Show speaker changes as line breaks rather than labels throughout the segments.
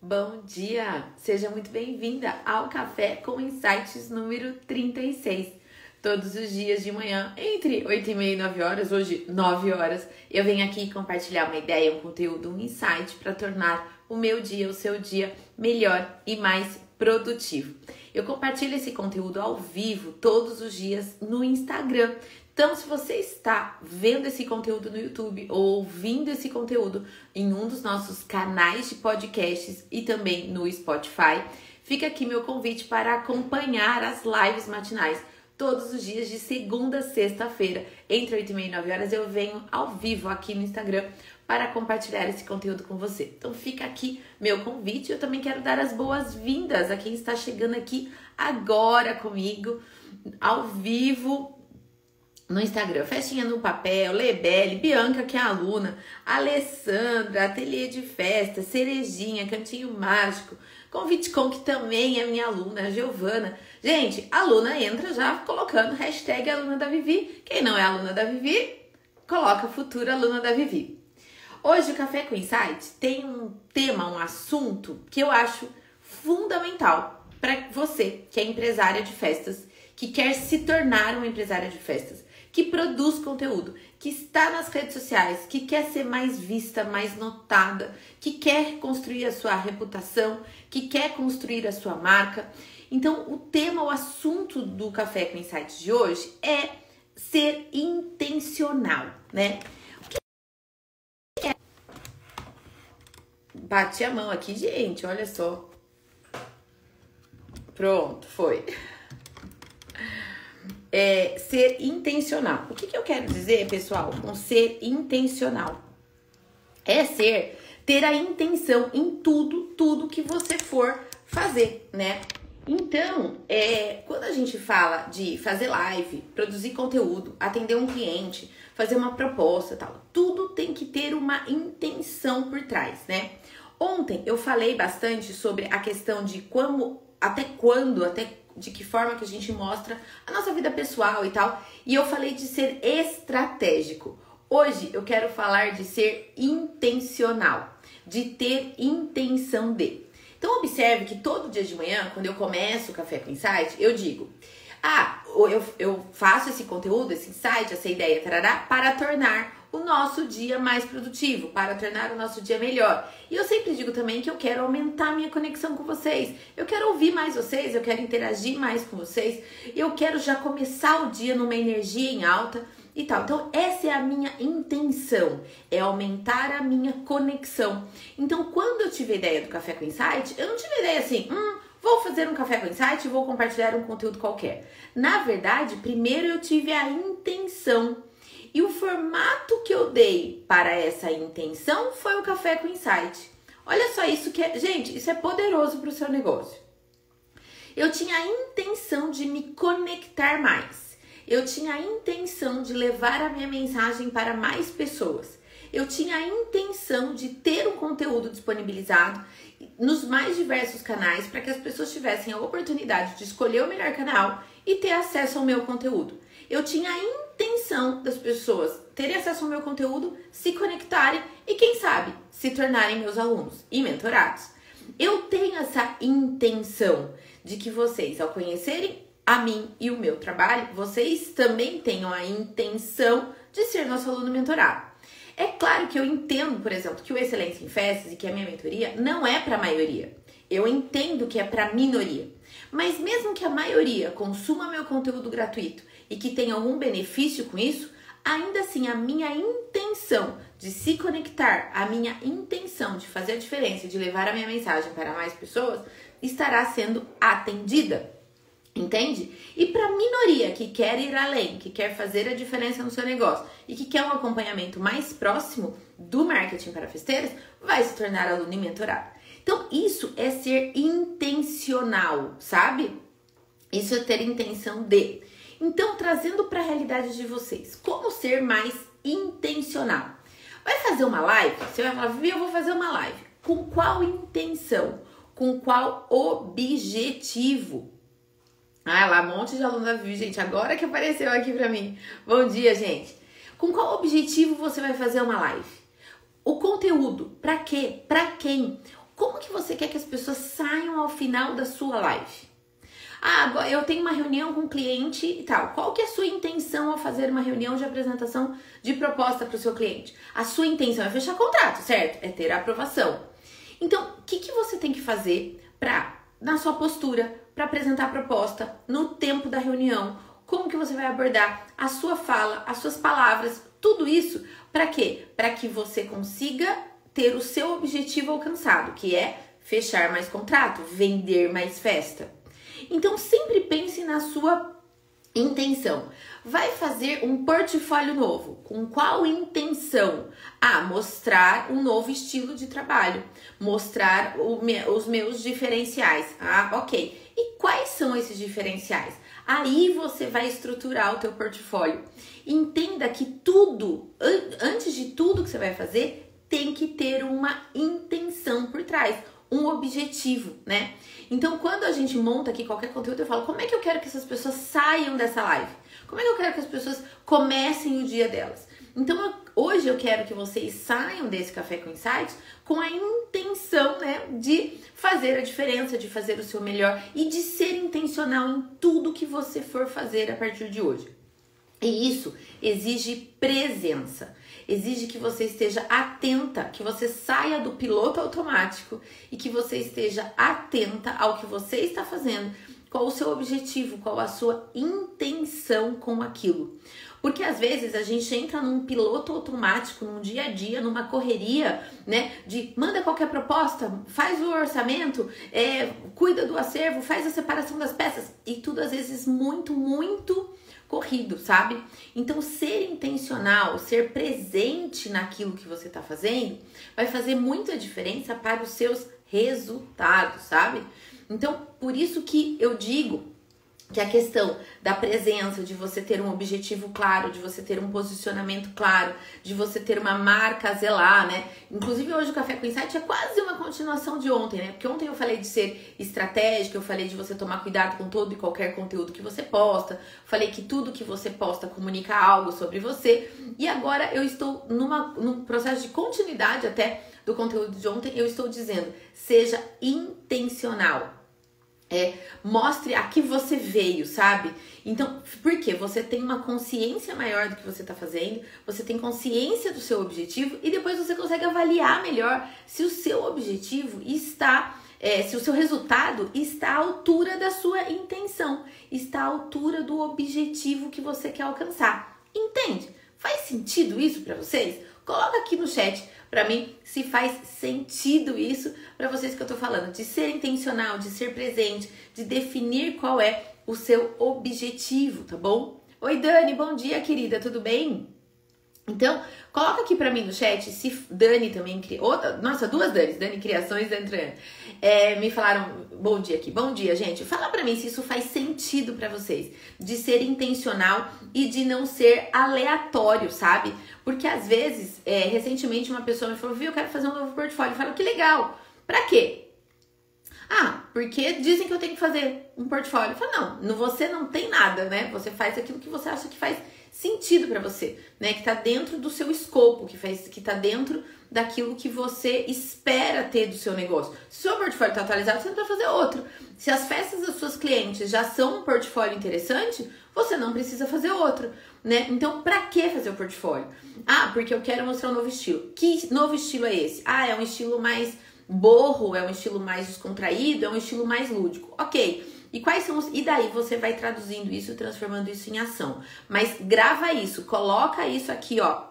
Bom dia! Seja muito bem-vinda ao Café com Insights número 36. Todos os dias de manhã, entre 8 e meia e 9 horas, hoje 9 horas, eu venho aqui compartilhar uma ideia, um conteúdo, um insight para tornar o meu dia, o seu dia melhor e mais produtivo. Eu compartilho esse conteúdo ao vivo todos os dias no Instagram. Então, se você está vendo esse conteúdo no YouTube ou ouvindo esse conteúdo em um dos nossos canais de podcasts e também no Spotify, fica aqui meu convite para acompanhar as lives matinais. Todos os dias, de segunda a sexta-feira, entre 8 e meia e 9 horas, eu venho ao vivo aqui no Instagram para compartilhar esse conteúdo com você. Então fica aqui meu convite. Eu também quero dar as boas-vindas a quem está chegando aqui agora comigo, ao vivo, no Instagram, Festinha no Papel, Lebele, Bianca, que é aluna, Alessandra, Ateliê de Festa, Cerejinha, Cantinho Mágico, Convite Com, que também é minha aluna, Giovana. Gente, aluna entra já colocando hashtag aluna da Vivi. Quem não é aluna da Vivi, coloca futura aluna da Vivi. Hoje o Café com Insight tem um tema, um assunto que eu acho fundamental para você que é empresária de festas, que quer se tornar uma empresária de festas que produz conteúdo, que está nas redes sociais, que quer ser mais vista, mais notada, que quer construir a sua reputação, que quer construir a sua marca. Então, o tema, o assunto do Café com Insights de hoje é ser intencional, né? É? Bati a mão aqui, gente, olha só. Pronto, foi é, ser intencional. O que, que eu quero dizer, pessoal, com ser intencional? É ser, ter a intenção em tudo, tudo que você for fazer, né? Então, é, quando a gente fala de fazer live, produzir conteúdo, atender um cliente, fazer uma proposta tal, tudo tem que ter uma intenção por trás, né? Ontem eu falei bastante sobre a questão de como, até quando, até de que forma que a gente mostra a nossa vida pessoal e tal. E eu falei de ser estratégico. Hoje eu quero falar de ser intencional, de ter intenção de. Então observe que todo dia de manhã, quando eu começo o Café com Insight, eu digo: Ah, eu, eu faço esse conteúdo, esse insight, essa ideia, tarará, para tornar o nosso dia mais produtivo, para tornar o nosso dia melhor. E eu sempre digo também que eu quero aumentar minha conexão com vocês. Eu quero ouvir mais vocês, eu quero interagir mais com vocês. Eu quero já começar o dia numa energia em alta e tal. Então, essa é a minha intenção, é aumentar a minha conexão. Então, quando eu tive a ideia do Café com Insight, eu não tive a ideia assim, hum, vou fazer um Café com Insight e vou compartilhar um conteúdo qualquer. Na verdade, primeiro eu tive a intenção e o formato que eu dei para essa intenção foi o café com insight. Olha só isso que é, gente, isso é poderoso para o seu negócio. Eu tinha a intenção de me conectar mais. Eu tinha a intenção de levar a minha mensagem para mais pessoas. Eu tinha a intenção de ter um conteúdo disponibilizado nos mais diversos canais para que as pessoas tivessem a oportunidade de escolher o melhor canal e ter acesso ao meu conteúdo. Eu tinha a intenção das pessoas terem acesso ao meu conteúdo, se conectarem e, quem sabe, se tornarem meus alunos e mentorados. Eu tenho essa intenção de que vocês, ao conhecerem a mim e o meu trabalho, vocês também tenham a intenção de ser nosso aluno mentorado. É claro que eu entendo, por exemplo, que o Excelência em Festas e que a minha mentoria não é para a maioria. Eu entendo que é para a minoria. Mas mesmo que a maioria consuma meu conteúdo gratuito e que tenha algum benefício com isso, ainda assim a minha intenção de se conectar, a minha intenção de fazer a diferença, de levar a minha mensagem para mais pessoas, estará sendo atendida. Entende? E para a minoria que quer ir além, que quer fazer a diferença no seu negócio e que quer um acompanhamento mais próximo do marketing para festeiras, vai se tornar aluno e mentorado. Então, isso é ser intencional, sabe? Isso é ter intenção de. Então, trazendo para a realidade de vocês, como ser mais intencional? Vai fazer uma live? Você vai falar, eu vou fazer uma live. Com qual intenção? Com qual objetivo? Ah, lá, um monte de aluno da Vivi, gente, agora que apareceu aqui para mim. Bom dia, gente. Com qual objetivo você vai fazer uma live? O conteúdo, para quê? Para quem? Como que você quer que as pessoas saiam ao final da sua live? Ah, eu tenho uma reunião com um cliente e tal. Qual que é a sua intenção ao fazer uma reunião de apresentação de proposta para o seu cliente? A sua intenção é fechar contrato, certo? É ter a aprovação. Então, o que, que você tem que fazer para, na sua postura, para apresentar a proposta, no tempo da reunião, como que você vai abordar a sua fala, as suas palavras, tudo isso para quê? Para que você consiga ter o seu objetivo alcançado, que é fechar mais contrato, vender mais festa. Então sempre pense na sua intenção. Vai fazer um portfólio novo. Com qual intenção? Ah, mostrar um novo estilo de trabalho, mostrar os meus diferenciais. Ah, ok. E quais são esses diferenciais? Aí você vai estruturar o teu portfólio. Entenda que tudo, antes de tudo que você vai fazer, tem que ter uma intenção por trás, um objetivo, né? Então, quando a gente monta aqui qualquer conteúdo, eu falo: como é que eu quero que essas pessoas saiam dessa live? Como é que eu quero que as pessoas comecem o dia delas? Então, eu, hoje eu quero que vocês saiam desse Café com Insights com a intenção, né, de fazer a diferença, de fazer o seu melhor e de ser intencional em tudo que você for fazer a partir de hoje. E isso exige presença exige que você esteja atenta, que você saia do piloto automático e que você esteja atenta ao que você está fazendo, qual o seu objetivo, qual a sua intenção com aquilo. Porque às vezes a gente entra num piloto automático, num dia a dia, numa correria, né? De manda qualquer proposta, faz o orçamento, é, cuida do acervo, faz a separação das peças e tudo às vezes muito, muito corrido, sabe? Então, ser intencional, ser presente naquilo que você está fazendo, vai fazer muita diferença para os seus resultados, sabe? Então, por isso que eu digo que a questão da presença, de você ter um objetivo claro, de você ter um posicionamento claro, de você ter uma marca a zelar, né? Inclusive hoje o Café com Insight é quase uma continuação de ontem, né? Porque ontem eu falei de ser estratégico, eu falei de você tomar cuidado com todo e qualquer conteúdo que você posta, falei que tudo que você posta comunica algo sobre você, e agora eu estou numa, num processo de continuidade até do conteúdo de ontem, eu estou dizendo, seja intencional é, mostre a que você veio, sabe? Então, por quê? Você tem uma consciência maior do que você está fazendo, você tem consciência do seu objetivo e depois você consegue avaliar melhor se o seu objetivo está, é, se o seu resultado está à altura da sua intenção, está à altura do objetivo que você quer alcançar. Entende? Faz sentido isso para vocês? Coloca aqui no chat para mim se faz sentido isso para vocês que eu tô falando, de ser intencional, de ser presente, de definir qual é o seu objetivo, tá bom? Oi Dani, bom dia, querida, tudo bem? Então, coloca aqui para mim no chat se Dani também cria. Nossa, duas Danis, Dani Criações e Dani é, me falaram bom dia aqui. Bom dia, gente. Fala para mim se isso faz sentido para vocês, de ser intencional e de não ser aleatório, sabe? Porque às vezes, é, recentemente uma pessoa me falou: "Viu, eu quero fazer um novo portfólio". Eu falo: "Que legal". Para quê? Ah, porque dizem que eu tenho que fazer um portfólio. Eu falo: "Não, você não tem nada, né? Você faz aquilo que você acha que faz sentido para você, né? Que tá dentro do seu escopo, que faz que tá dentro daquilo que você espera ter do seu negócio. Se o seu portfólio está atualizado, você não vai fazer outro. Se as festas dos seus clientes já são um portfólio interessante, você não precisa fazer outro, né? Então, para que fazer o portfólio? Ah, porque eu quero mostrar um novo estilo. Que novo estilo é esse? Ah, é um estilo mais borro, é um estilo mais descontraído, é um estilo mais lúdico. OK. E quais são os. E daí você vai traduzindo isso, transformando isso em ação. Mas grava isso, coloca isso aqui, ó,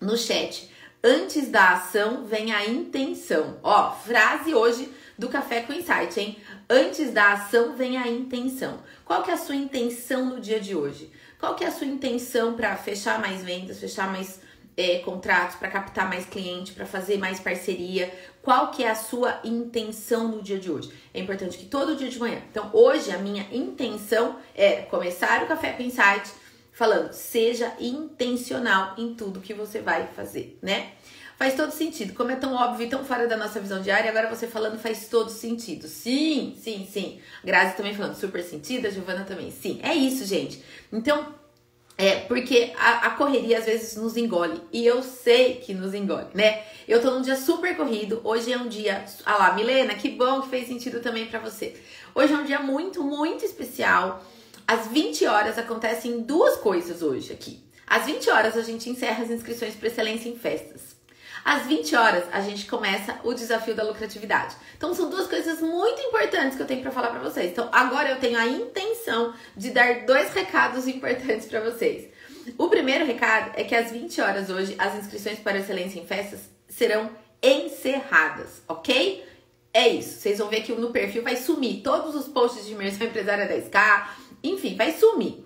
no chat. Antes da ação vem a intenção. Ó, frase hoje do Café com Insight, hein? Antes da ação vem a intenção. Qual que é a sua intenção no dia de hoje? Qual que é a sua intenção para fechar mais vendas, fechar mais é, contratos, para captar mais cliente, para fazer mais parceria? Qual que é a sua intenção no dia de hoje? É importante que todo dia de manhã. Então, hoje a minha intenção é começar o Café com Insight falando, seja intencional em tudo que você vai fazer, né? Faz todo sentido. Como é tão óbvio e tão fora da nossa visão diária, agora você falando faz todo sentido. Sim, sim, sim. Grazi também falando super sentido, a Giovana também. Sim, é isso, gente. Então, É, porque a, a, correria às vezes nos engole. E eu sei que nos engole, né? Eu tô num dia super corrido. Hoje é um dia. Ah lá, Milena, que bom que fez sentido também para você. Hoje é um dia muito, muito especial. Às 20 horas acontecem duas coisas hoje aqui. Às 20 horas a gente encerra as inscrições para excelência em festas. Às 20 horas a gente começa o desafio da lucratividade. Então são duas coisas muito importantes que eu tenho para falar para vocês. Então agora eu tenho a intenção de dar dois recados importantes para vocês. O primeiro recado é que às 20 horas hoje as inscrições para excelência em festas serão encerradas, ok? É isso. Vocês vão ver que no perfil vai sumir todos os posts de imersão empresária 10K, enfim, vai sumir.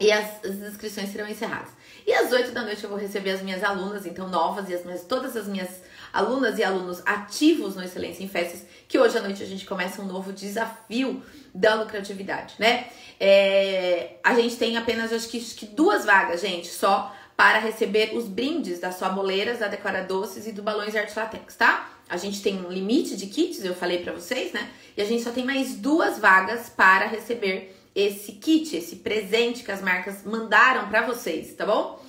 E as, as inscrições serão encerradas. E às 8 da noite eu vou receber as minhas alunas, então novas, e as minhas, todas as minhas alunas e alunos ativos no Excelência em Festas, que hoje à noite a gente começa um novo desafio da lucratividade, né? É, a gente tem apenas, acho que, acho que duas vagas, gente, só para receber os brindes da sua boleiras, da Decora Doces e do Balões Arte Latex, tá? A gente tem um limite de kits, eu falei para vocês, né? E a gente só tem mais duas vagas para receber esse kit, esse presente que as marcas mandaram para vocês, tá bom?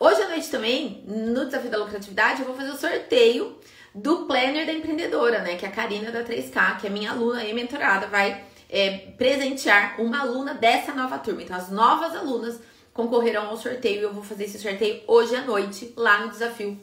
Hoje à noite também, no Desafio da Lucratividade, eu vou fazer o sorteio do Planner da Empreendedora, né? Que é a Karina da 3K, que é minha aluna e mentorada, vai é, presentear uma aluna dessa nova turma. Então, as novas alunas concorrerão ao sorteio e eu vou fazer esse sorteio hoje à noite, lá no Desafio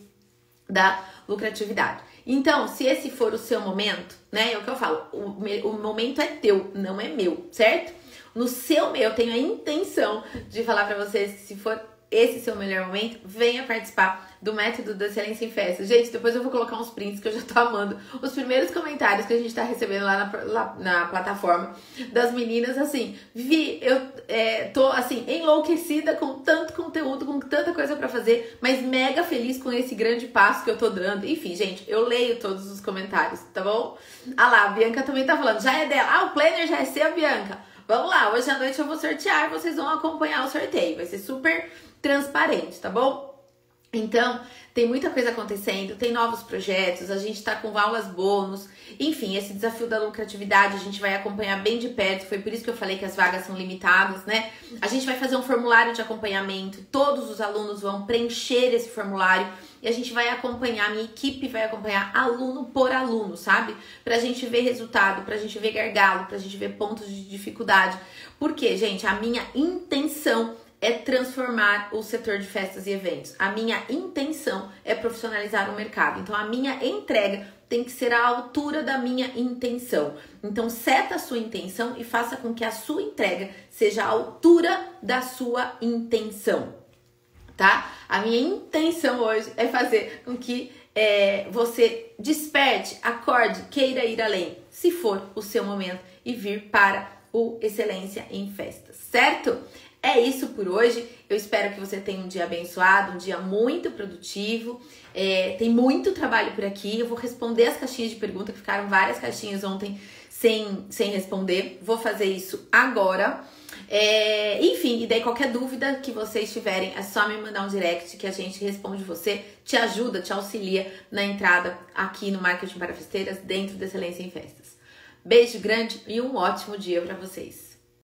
da Lucratividade. Então, se esse for o seu momento, né? É o que eu falo, o, o momento é teu, não é meu, certo? No seu meio. Eu tenho a intenção de falar para vocês que se for esse seu melhor momento, venha participar do método da excelência em festa. Gente, depois eu vou colocar uns prints que eu já tô amando. Os primeiros comentários que a gente tá recebendo lá na, lá, na plataforma das meninas, assim, Vi, eu é, tô assim, enlouquecida com tanto conteúdo, com tanta coisa para fazer, mas mega feliz com esse grande passo que eu tô dando. Enfim, gente, eu leio todos os comentários, tá bom? Ah lá, a Bianca também tá falando, já é dela. Ah, o planner já é seu, Bianca. Vamos lá, hoje à noite eu vou sortear, vocês vão acompanhar o sorteio. Vai ser super transparente, tá bom? Então, tem muita coisa acontecendo, tem novos projetos, a gente tá com aulas bônus, enfim, esse desafio da lucratividade a gente vai acompanhar bem de perto, foi por isso que eu falei que as vagas são limitadas, né? A gente vai fazer um formulário de acompanhamento, todos os alunos vão preencher esse formulário e a gente vai acompanhar, minha equipe vai acompanhar aluno por aluno, sabe? Pra gente ver resultado, pra gente ver gargalo, pra gente ver pontos de dificuldade. Porque, gente, a minha intenção é transformar o setor de festas e eventos. A minha intenção é profissionalizar o mercado. Então, a minha entrega tem que ser à altura da minha intenção. Então, seta a sua intenção e faça com que a sua entrega seja à altura da sua intenção tá? A minha intenção hoje é fazer com que é, você desperte, acorde, queira ir além, se for o seu momento, e vir para o Excelência em Festas, certo? É isso por hoje. Eu espero que você tenha um dia abençoado, um dia muito produtivo. É, tem muito trabalho por aqui. Eu vou responder as caixinhas de pergunta, que ficaram várias caixinhas ontem sem, sem responder. Vou fazer isso agora. É, enfim, e daí qualquer dúvida que vocês tiverem, é só me mandar um direct que a gente responde você, te ajuda, te auxilia na entrada aqui no Marketing para Festeiras dentro da Excelência em Festas. Beijo grande e um ótimo dia para vocês.